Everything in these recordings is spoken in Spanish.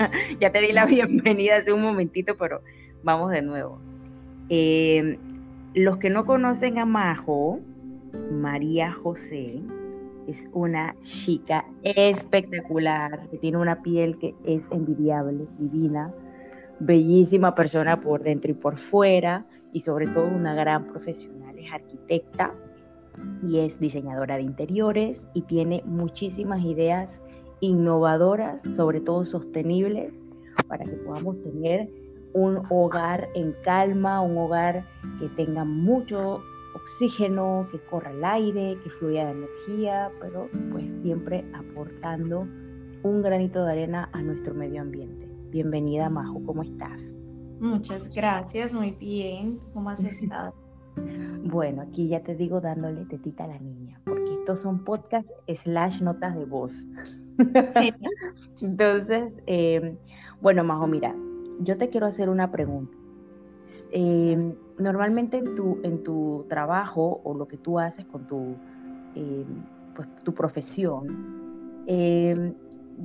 ya te di la bienvenida hace un momentito, pero vamos de nuevo. Eh, los que no conocen a Majo, María José, es una chica espectacular, que tiene una piel que es envidiable, divina, bellísima persona por dentro y por fuera, y sobre todo una gran profesional. Es arquitecta y es diseñadora de interiores y tiene muchísimas ideas innovadoras, sobre todo sostenibles, para que podamos tener un hogar en calma, un hogar que tenga mucho oxígeno, que corra el aire, que fluya la energía, pero pues siempre aportando un granito de arena a nuestro medio ambiente. Bienvenida Majo, ¿cómo estás? Muchas gracias, muy bien. ¿Cómo has estado? Bueno, aquí ya te digo dándole tetita a la niña, porque estos son podcasts slash notas de voz. Entonces, eh, bueno, Majo, mira, yo te quiero hacer una pregunta. Eh, normalmente en tu, en tu trabajo o lo que tú haces con tu, eh, pues, tu profesión,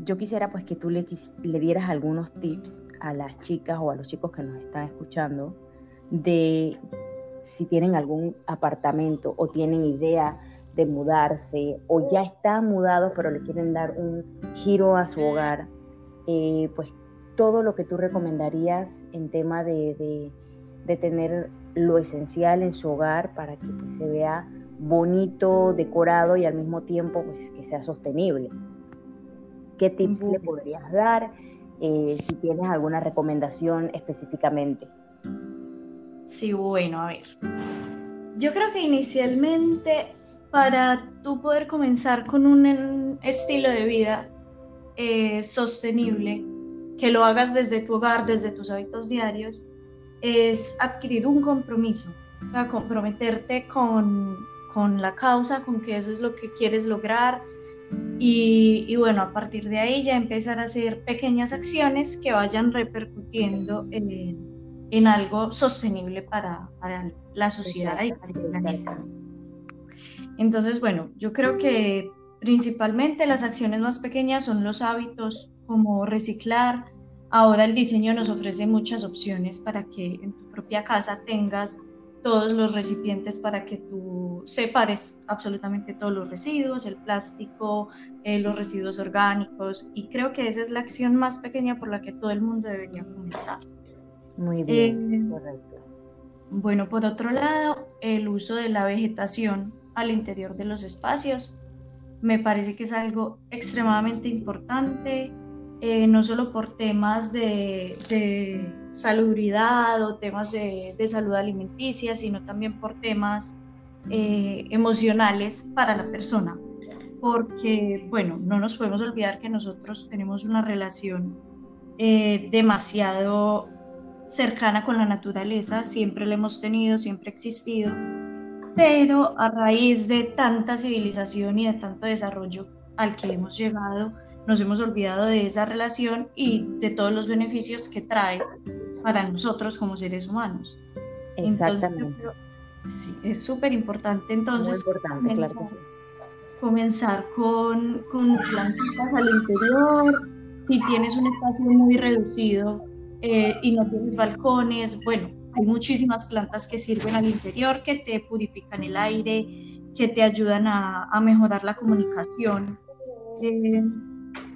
yo quisiera pues que tú le, le dieras algunos tips a las chicas o a los chicos que nos están escuchando de si tienen algún apartamento o tienen idea de mudarse o ya están mudados pero le quieren dar un giro a su hogar, pues todo lo que tú recomendarías en tema de, tener lo esencial en su hogar para que pues, se vea bonito, decorado y al mismo tiempo pues, que sea sostenible. ¿Qué tips le podrías dar? Eh, si tienes alguna recomendación específicamente. Sí, bueno, a ver. Yo creo que inicialmente para tú poder comenzar con un estilo de vida eh, sostenible, que lo hagas desde tu hogar, desde tus hábitos diarios, es adquirir un compromiso, o sea, comprometerte con, con la causa, con que eso es lo que quieres lograr. Y, y, bueno, a partir de ahí ya empezar a hacer pequeñas acciones que vayan repercutiendo en, algo sostenible para, para la sociedad y para el planeta. Entonces, bueno, yo creo que principalmente las acciones más pequeñas son los hábitos como reciclar. Ahora el diseño nos ofrece muchas opciones para que en tu propia casa tengas todos los recipientes para que tú separes absolutamente todos los residuos, el plástico, eh, los residuos orgánicos y creo que esa es la acción más pequeña por la que todo el mundo debería comenzar. Muy bien, eh, correcto. Bueno, por otro lado, el uso de la vegetación al interior de los espacios. Me parece que es algo extremadamente importante eh, no solo por temas de, salubridad o temas de, salud alimenticia, sino también por temas eh, emocionales para la persona. Porque, bueno, no nos podemos olvidar que nosotros tenemos una relación eh, demasiado cercana con la naturaleza, siempre la hemos tenido, siempre ha existido, pero a raíz de tanta civilización y de tanto desarrollo al que hemos llegado, nos hemos olvidado de esa relación y de todos los beneficios que trae para nosotros como seres humanos. Exactamente. sí, es súper importante entonces comenzar, comenzar con, con plantitas al interior, si tienes un espacio muy reducido eh, y no tienes balcones, bueno, hay muchísimas plantas que sirven al interior, que te purifican el aire, que te ayudan a, a mejorar la comunicación. Eh,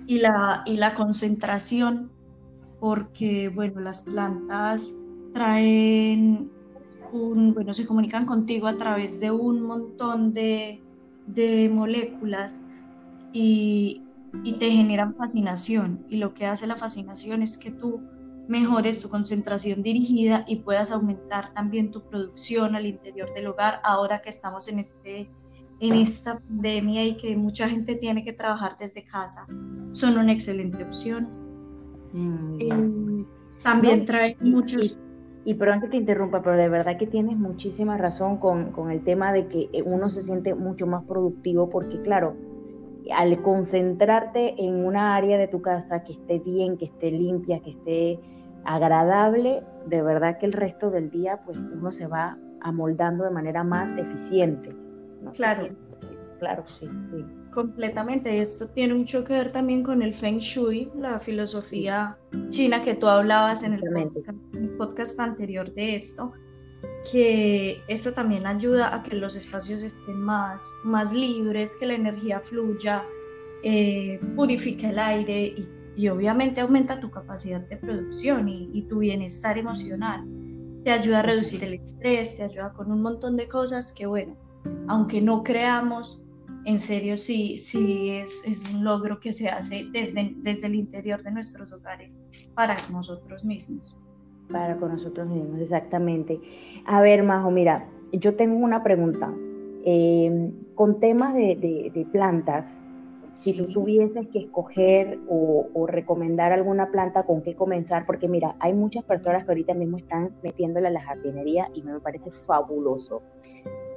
y la, y la concentración, porque bueno, las plantas traen un, bueno, se comunican contigo a través de un montón de, de moléculas y, y te generan fascinación. Y lo que hace la fascinación es que tú mejores tu concentración dirigida y puedas aumentar también tu producción al interior del hogar ahora que estamos en este en esta pandemia y que mucha gente tiene que trabajar desde casa, son una excelente opción. Mm, eh, también trae muchos... Y, perdón que te interrumpa, pero de verdad que tienes muchísima razón con, con el tema de que uno se siente mucho más productivo porque claro, al concentrarte en una área de tu casa que esté bien, que esté limpia, que esté agradable, de verdad que el resto del día pues uno se va amoldando de manera más eficiente. Claro. claro, sí, sí. completamente. Esto tiene mucho que ver también con el Feng Shui, la filosofía china que tú hablabas en el podcast, anterior de esto, que esto también ayuda a que los espacios estén más, más libres, que la energía fluya, eh, purifica el aire y, obviamente aumenta tu capacidad de producción y, y tu bienestar emocional. Te ayuda a reducir el estrés, te ayuda con un montón de cosas que, bueno, aunque no creamos, en serio sí, sí es, es un logro que se hace desde, desde el interior de nuestros hogares para nosotros mismos. Para con nosotros mismos, exactamente. A ver, Majo, mira, yo tengo una pregunta. Em, con temas de, de, plantas, si tú tuvieses que escoger o, o, recomendar alguna planta con qué comenzar, porque mira, hay muchas personas que ahorita mismo están metiéndole a la jardinería y me parece fabuloso.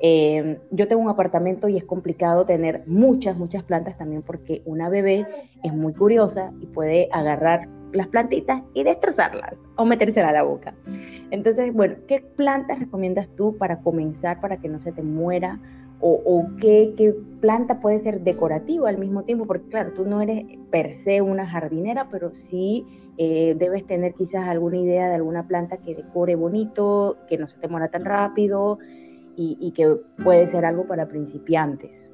Eh, yo tengo un apartamento y es complicado tener muchas, muchas plantas también porque una bebé es muy curiosa y puede agarrar las plantitas y destrozarlas o metérselas a la boca. Entonces, bueno, ¿qué plantas recomiendas tú para comenzar para que no se te muera? ¿O, qué, planta puede ser decorativa al mismo tiempo? Porque claro, tú no eres per se una jardinera, pero sí eh, debes tener quizás alguna idea de alguna planta que decore bonito, que no se te muera tan rápido, y, que puede ser algo para principiantes?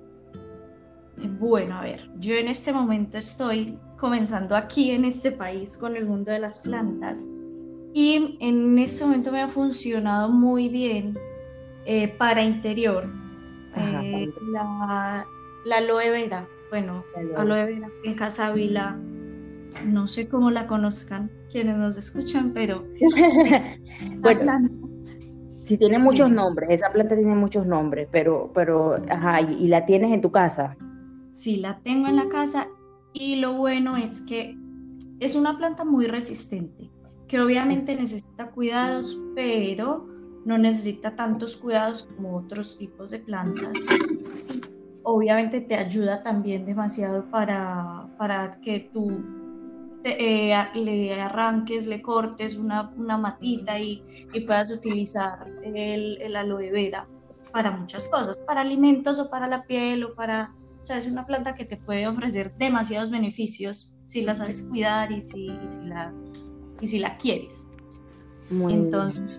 Bueno, a ver, yo en este momento estoy comenzando aquí en este país con el mundo de las plantas y en este momento me ha funcionado muy bien eh, para interior. Eh, la, aloe vera, bueno, aloe vera. en Casa Vila, no sé cómo la conozcan quienes nos escuchan, pero bueno, Sí, tiene muchos nombres, esa planta tiene muchos nombres, pero, pero, ajá, y, la tienes en tu casa. Sí, la tengo en la casa y lo bueno es que es una planta muy resistente, que obviamente necesita cuidados, pero no necesita tantos cuidados como otros tipos de plantas. Obviamente te ayuda también demasiado para, para que tu eh, le arranques, le cortes una, una matita y, y, puedas utilizar el, el, aloe vera para muchas cosas, para alimentos o para la piel o para... O sea, es una planta que te puede ofrecer demasiados beneficios si la sabes cuidar y si, si la, y si la quieres. Entonces,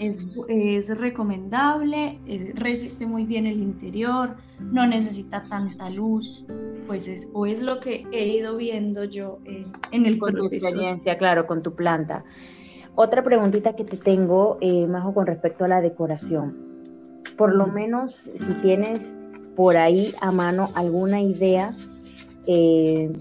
es, es, recomendable, resiste muy bien el interior, no necesita tanta luz, pues es, o es lo que he ido viendo yo en el con proceso. Tu experiencia, claro, con tu planta. Otra preguntita que te tengo, eh, Majo, con respecto a la decoración. Por lo menos, si tienes por ahí a mano alguna idea eh,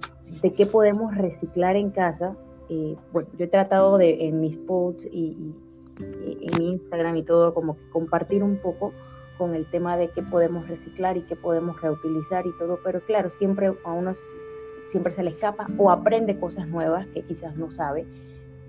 de qué podemos reciclar en casa. Eh, bueno, yo he tratado de en mis posts y, y en Instagram y todo, como compartir un poco con el tema de qué podemos reciclar y qué podemos reutilizar y todo, pero claro, siempre a uno siempre se le escapa o aprende cosas nuevas que quizás no sabe,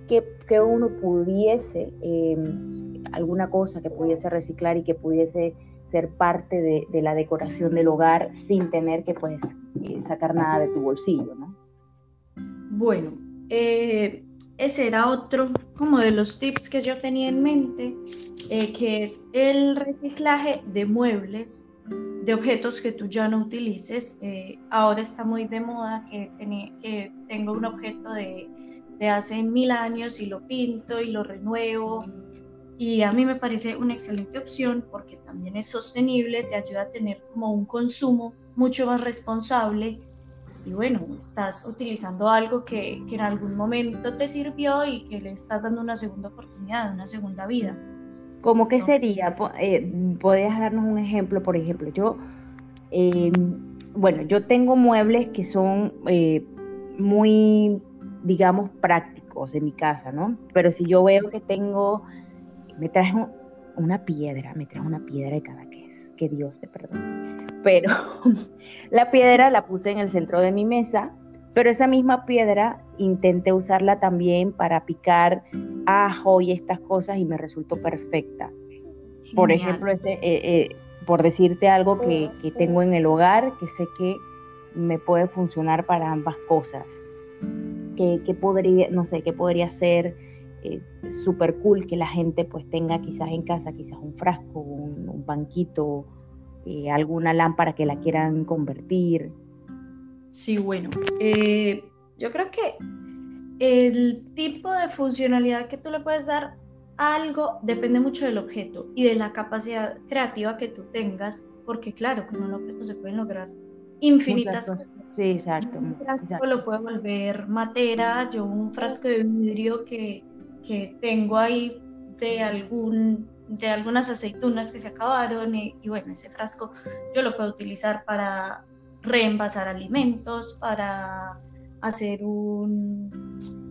que, que uno pudiese, em, alguna cosa que pudiese reciclar y que pudiese ser parte de, de, la decoración del hogar sin tener que pues eh, sacar nada de tu bolsillo, ¿no? Bueno, eh, ese era otro como de los tips que yo tenía en mente, eh, que es el reciclaje de muebles, de objetos que tú ya no utilices. Eh, ahora está muy de moda que, que tengo un objeto de, de hace mil años y lo pinto y lo renuevo. Y a mí me parece una excelente opción porque también es sostenible, te ayuda a tener como un consumo mucho más responsable y bueno, estás utilizando algo que, que, en algún momento te sirvió y que le estás dando una segunda oportunidad, una segunda vida. ¿Cómo que sería? Eh, ¿Podrías darnos un ejemplo? Por ejemplo, yo, em, bueno, yo tengo muebles que son eh, muy, digamos, prácticos en mi casa, ¿no? Pero si yo veo que tengo, me traes una piedra, me traes una piedra de cada que es, que Dios te perdone pero la piedra la puse en el centro de mi mesa, pero esa misma piedra intenté usarla también para picar ajo y estas cosas y me resultó perfecta. Por ejemplo, este, eh, eh, por decirte algo que, tengo en el hogar, que sé que me puede funcionar para ambas cosas. Que, podría, no sé, que podría ser eh, súper cool que la gente pues tenga quizás en casa, quizás un frasco, un banquito, eh, alguna lámpara que la quieran convertir. Sí, bueno, eh, yo creo que el tipo de funcionalidad que tú le puedes dar a algo depende mucho del objeto y de la capacidad creativa que tú tengas, porque claro, con un objeto se pueden lograr infinitas cosas. Sí, exacto. Un frasco lo puede volver matera, yo un frasco de vidrio que, que tengo ahí de algún de algunas aceitunas que se acabaron y, bueno, ese frasco yo lo puedo utilizar para reenvasar alimentos, para hacer un,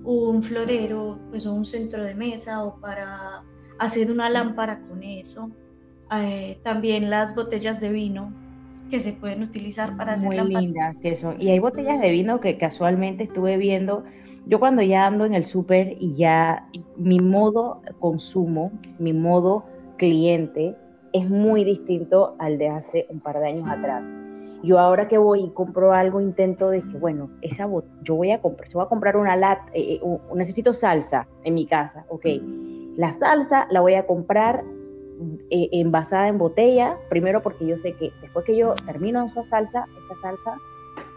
un florero, pues un centro de mesa o para hacer una lámpara con eso. Eh, también las botellas de vino que se pueden utilizar para hacer Muy lindas que son. Y hay botellas de vino que casualmente estuve viendo. Yo cuando ya ando en el súper y ya mi modo consumo, mi modo cliente es muy distinto al de hace un par de años atrás. Yo ahora que voy y compro algo intento de que, bueno, esa yo voy a comprar, yo voy a comprar una lata, eh, eh, necesito salsa en mi casa, ok. La salsa la voy a comprar eh, envasada en botella, primero porque yo sé que después que yo termino esa salsa, esa salsa,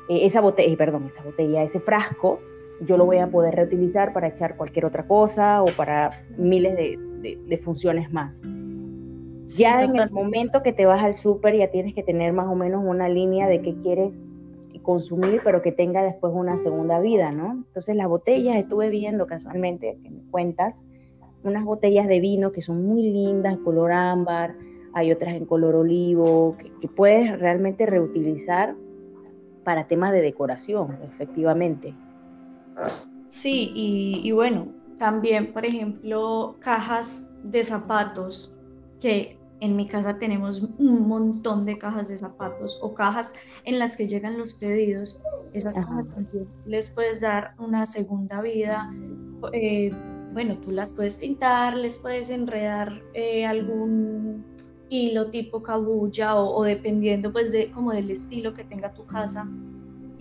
esa botella, perdón, esa botella, ese frasco, yo lo voy a poder reutilizar para echar cualquier otra cosa o para miles de funciones más ya en el momento que te vas al súper ya tienes que tener más o menos una línea de qué quieres consumir, pero que tenga después una segunda vida, ¿no? Entonces las botellas, estuve viendo casualmente, que me cuentas, unas botellas de vino que son muy lindas, color ámbar, hay otras en color olivo, que, puedes realmente reutilizar para temas de decoración, efectivamente. Sí, y, y bueno, también, por ejemplo, cajas de zapatos que en mi casa tenemos un montón de cajas de zapatos o cajas en las que llegan los pedidos. Esas cajas también les puedes dar una segunda vida. Eh, bueno, tú las puedes pintar, les puedes enredar eh, algún hilo tipo cabulla o, dependiendo pues de como del estilo que tenga tu casa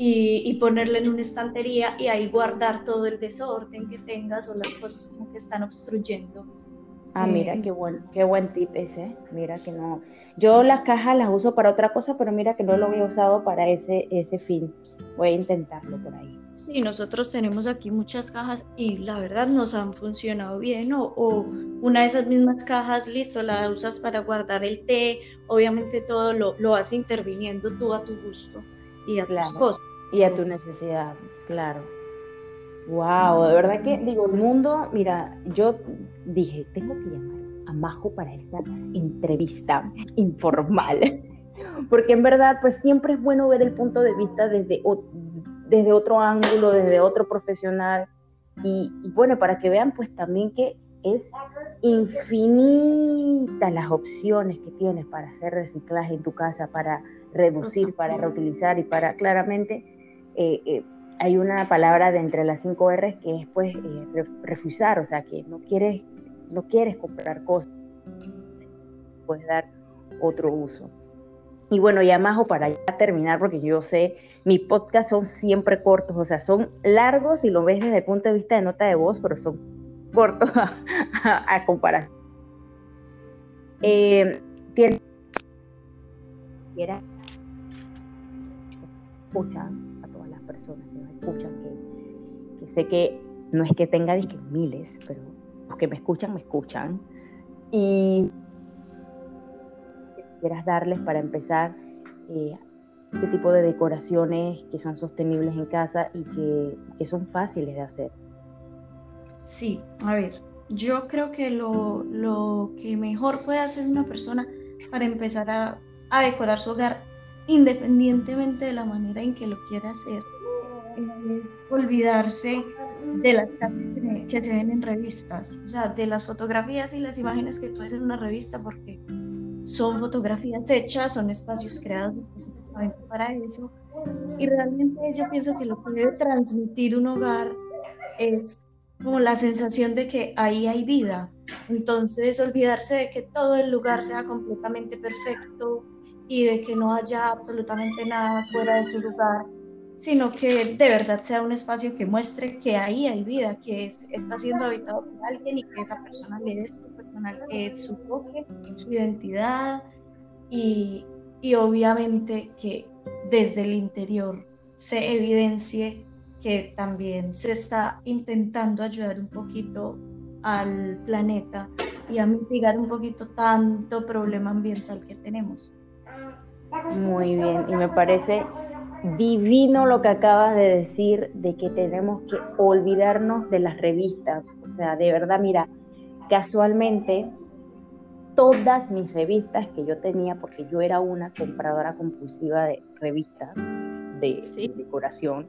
y, y, en una estantería y ahí guardar todo el desorden que tengas o las cosas que están obstruyendo Ah, mira, qué buen, qué buen tip ese. Mira que no. Yo las cajas las uso para otra cosa, pero mira que no lo había usado para ese, ese fin. Voy a intentarlo por ahí. Sí, nosotros tenemos aquí muchas cajas y la verdad nos han funcionado bien. O, o una de esas mismas cajas, listo, la usas para guardar el té. Obviamente todo lo, lo vas interviniendo tú a tu gusto y a tus cosas. Y a tu necesidad, claro. Wow, de verdad que digo, el mundo, mira, yo dije, tengo que llamar a Majo para esta entrevista informal, porque en verdad, pues siempre es bueno ver el punto de vista desde, desde otro ángulo, desde otro profesional, y, bueno, para que vean pues también que es infinita las opciones que tienes para hacer reciclaje en tu casa, para reducir, para reutilizar y para claramente... Eh, eh, hay una palabra de entre las cinco R's que es pues eh, refusar, o sea, que no quieres, no quieres comprar cosas, puedes dar otro uso. Y bueno, ya más o para ya terminar, porque yo sé, mis podcasts son siempre cortos, o sea, son largos y lo ves desde el punto de vista de nota de voz, pero son cortos a, comparar. Eh, tiene escuchan que nos escuchan, que, sé que no es que tenga miles, pero los que me escuchan, me escuchan. Y quieras darles para empezar eh, este tipo de decoraciones que son sostenibles en casa y que, que son fáciles de hacer. Sí, a ver, yo creo que lo, lo, que mejor puede hacer una persona para empezar a, a, decorar su hogar, independientemente de la manera en que lo quiera hacer, es olvidarse de las cartas que, se ven en revistas, o sea, de las fotografías y las imágenes que tú ves en una revista, porque son fotografías hechas, son espacios creados específicamente para eso. Y realmente yo pienso que lo que debe transmitir un hogar es como la sensación de que ahí hay vida. Entonces, olvidarse de que todo el lugar sea completamente perfecto y de que no haya absolutamente nada fuera de su lugar sino que de verdad sea un espacio que muestre que ahí hay vida, que está siendo habitado por alguien y que esa persona le dé su personal, eh, su toque, su identidad y, y obviamente que desde el interior se evidencie que también se está intentando ayudar un poquito al planeta y a mitigar un poquito tanto problema ambiental que tenemos. Muy bien, y me parece divino lo que acabas de decir de que tenemos que olvidarnos de las revistas. O sea, de verdad, mira, casualmente todas mis revistas que yo tenía, porque yo era una compradora compulsiva de revistas de, decoración,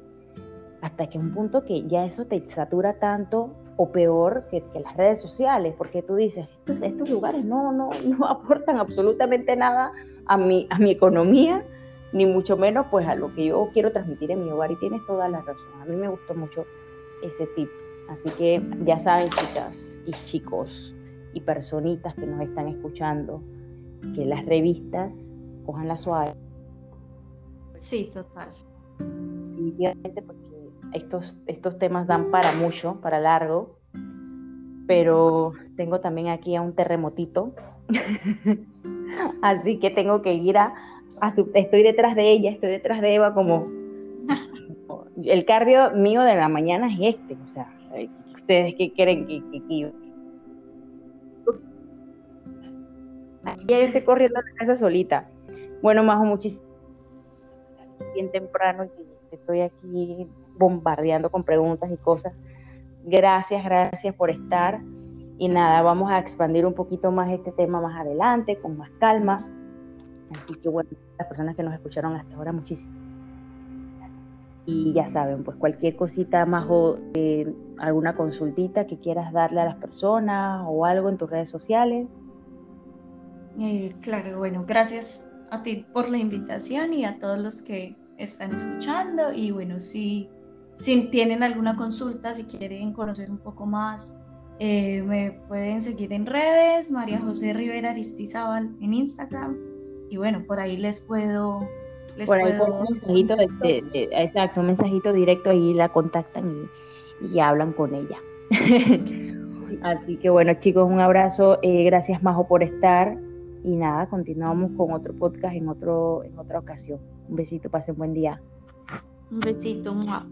hasta que un punto que ya eso te satura tanto o peor que, las redes sociales, porque tú dices, estos, estos lugares no, no, no aportan absolutamente nada a mi, a mi economía, ni mucho menos pues a lo que yo quiero transmitir en mi hogar y tienes toda la razón. A mí me gustó mucho ese tip. Así que ya saben, chicas y chicos y personitas que nos están escuchando, que las revistas cojan la suave. Sí, total. Definitivamente porque estos, estos temas dan para mucho, para largo, pero tengo también aquí a un terremotito, así que tengo que ir a, estoy detrás de ella, estoy detrás de Eva como el cardio mío de la mañana es este, o sea, ustedes qué quieren que, que, yo ya yo estoy corriendo a la casa solita. Bueno, Majo, muchísimo bien temprano y estoy aquí bombardeando con preguntas y cosas. Gracias, gracias por estar. Y nada, vamos a expandir un poquito más este tema más adelante, con más calma. Así que bueno, las personas que nos escucharon hasta ahora, muchísimas y ya saben, pues cualquier cosita más o eh, alguna consultita que quieras darle a las personas o algo en tus redes sociales. Eh, claro, bueno, gracias a ti por la invitación y a todos los que están escuchando. Y bueno, si, si tienen alguna consulta, si quieren conocer un poco más, eh, me pueden seguir en redes, María José Rivera Aristizábal en Instagram. Y bueno, por ahí les puedo por ahí un mensajito, exacto, un mensajito directo ahí la contactan y, hablan con ella. Así que bueno, chicos, un abrazo. Eh, gracias, Majo, por estar. Y nada, continuamos con otro podcast en, otro, en otra ocasión. Un besito, pasen buen día. Un besito, Majo.